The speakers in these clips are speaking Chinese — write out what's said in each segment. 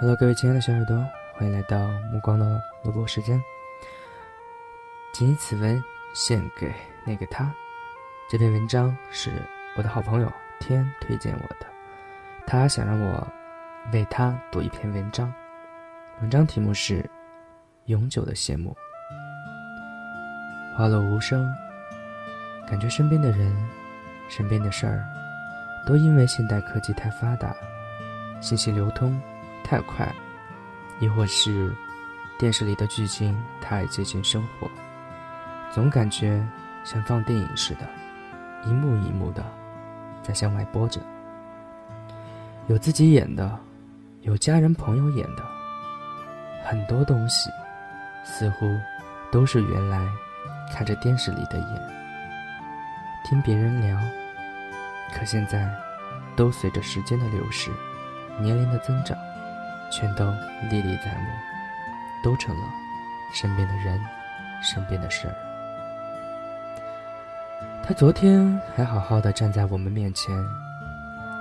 Hello，各位亲爱的小耳朵，欢迎来到目光的录播时间。谨以此文献给那个他。这篇文章是我的好朋友天推荐我的，他想让我为他读一篇文章。文章题目是《永久的谢幕》。花落无声，感觉身边的人、身边的事儿，都因为现代科技太发达，信息流通。太快，亦或是电视里的剧情太接近生活，总感觉像放电影似的，一幕一幕的在向外播着。有自己演的，有家人朋友演的，很多东西似乎都是原来看着电视里的演，听别人聊，可现在都随着时间的流逝，年龄的增长。全都历历在目，都成了身边的人、身边的事儿。他昨天还好好的站在我们面前，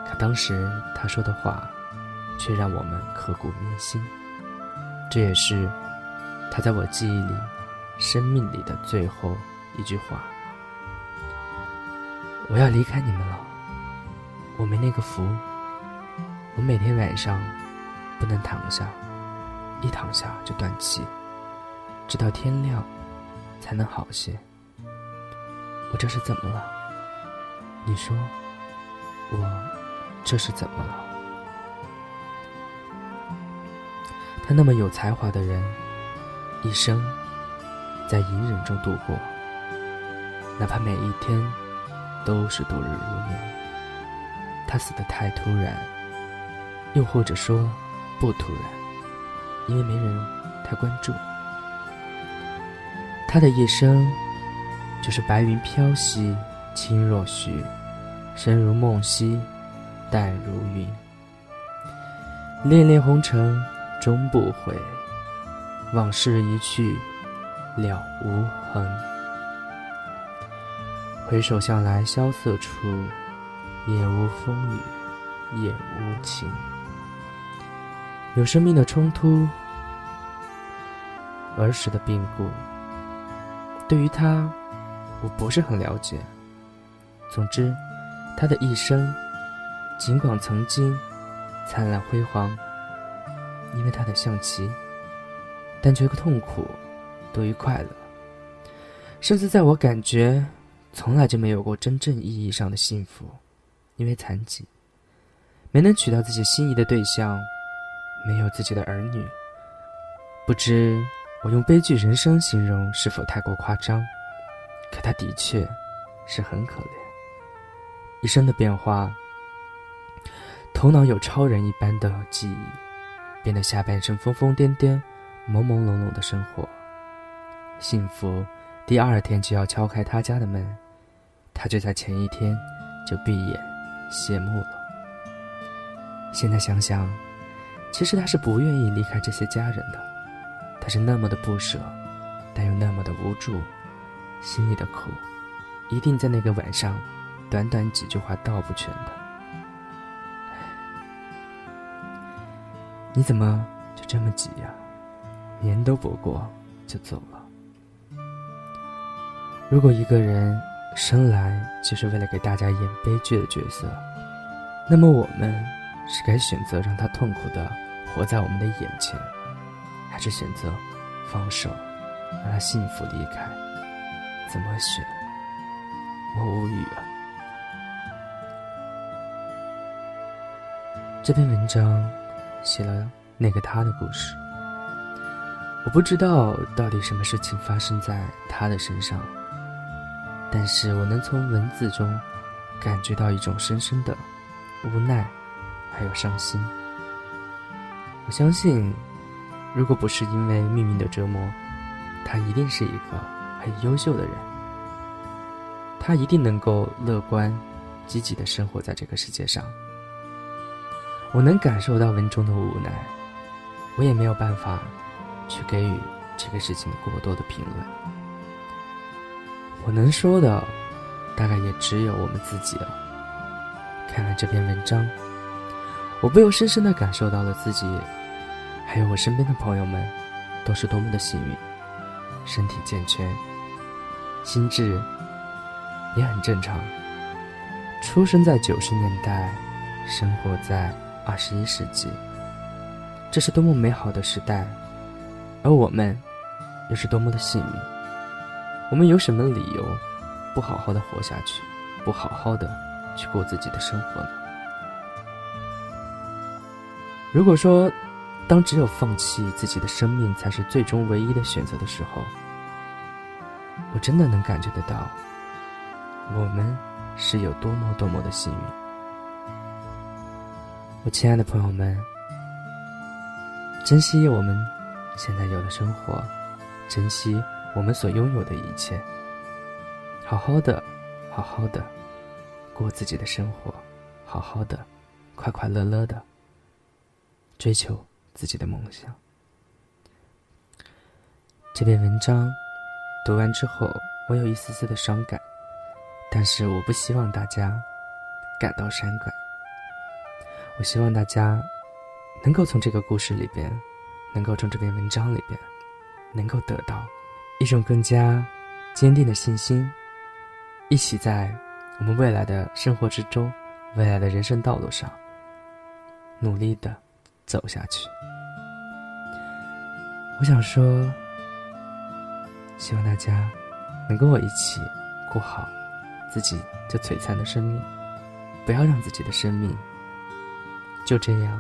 可当时他说的话，却让我们刻骨铭心。这也是他在我记忆里、生命里的最后一句话：“我要离开你们了，我没那个福，我每天晚上。”不能躺下，一躺下就断气，直到天亮才能好些。我这是怎么了？你说，我这是怎么了？他那么有才华的人，一生在隐忍中度过，哪怕每一天都是度日如年。他死的太突然，又或者说。不突然，因为没人太关注。他的一生，就是白云飘兮，轻若许，生如梦兮，淡如云。恋恋红尘终不悔，往事一去了无痕。回首向来萧瑟处，也无风雨，也无晴。有生命的冲突，儿时的病故。对于他，我不是很了解。总之，他的一生，尽管曾经灿烂辉煌，因为他的象棋，但却痛苦多于快乐。甚至在我感觉，从来就没有过真正意义上的幸福，因为残疾，没能娶到自己心仪的对象。没有自己的儿女，不知我用悲剧人生形容是否太过夸张？可他的确是很可怜。一生的变化，头脑有超人一般的记忆，变得下半生疯疯癫癫、朦朦胧胧的生活。幸福第二天就要敲开他家的门，他就在前一天就闭眼谢幕了。现在想想。其实他是不愿意离开这些家人的，他是那么的不舍，但又那么的无助，心里的苦，一定在那个晚上，短短几句话道不全的。你怎么就这么急呀？年都不过就走了。如果一个人生来就是为了给大家演悲剧的角色，那么我们是该选择让他痛苦的。活在我们的眼前，还是选择放手，让他幸福离开？怎么选？我无语啊！这篇文章写了那个他的故事，我不知道到底什么事情发生在他的身上，但是我能从文字中感觉到一种深深的无奈，还有伤心。我相信，如果不是因为命运的折磨，他一定是一个很优秀的人。他一定能够乐观、积极的生活在这个世界上。我能感受到文中的无奈，我也没有办法去给予这个事情过多的评论。我能说的，大概也只有我们自己了。看完这篇文章。我不由深深的感受到了自己还有我身边的朋友们，都是多么的幸运，身体健全，心智也很正常。出生在九十年代，生活在二十一世纪，这是多么美好的时代，而我们又是多么的幸运。我们有什么理由不好好的活下去，不好好的去过自己的生活呢？如果说，当只有放弃自己的生命才是最终唯一的选择的时候，我真的能感觉得到，我们。是有多么多么的幸运，我亲爱的朋友们，珍惜我们现在有的生活，珍惜我们所拥有的一切，好好的，好好的过自己的生活，好好的，快快乐乐的追求自己的梦想。这篇文章读完之后，我有一丝丝的伤感。但是我不希望大家感到伤感，我希望大家能够从这个故事里边，能够从这篇文章里边，能够得到一种更加坚定的信心，一起在我们未来的生活之中，未来的人生道路上，努力的走下去。我想说，希望大家能跟我一起过好。自己这璀璨的生命，不要让自己的生命就这样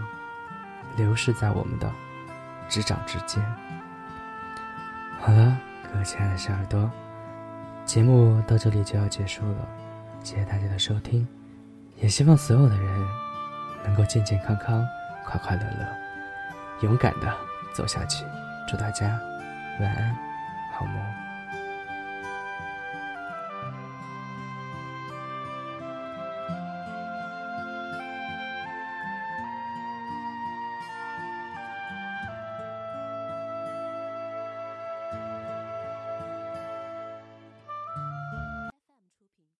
流逝在我们的指掌之间。好了，各位亲爱的小耳朵，节目到这里就要结束了，谢谢大家的收听，也希望所有的人能够健健康康、快快乐乐、勇敢的走下去。祝大家晚安，好梦。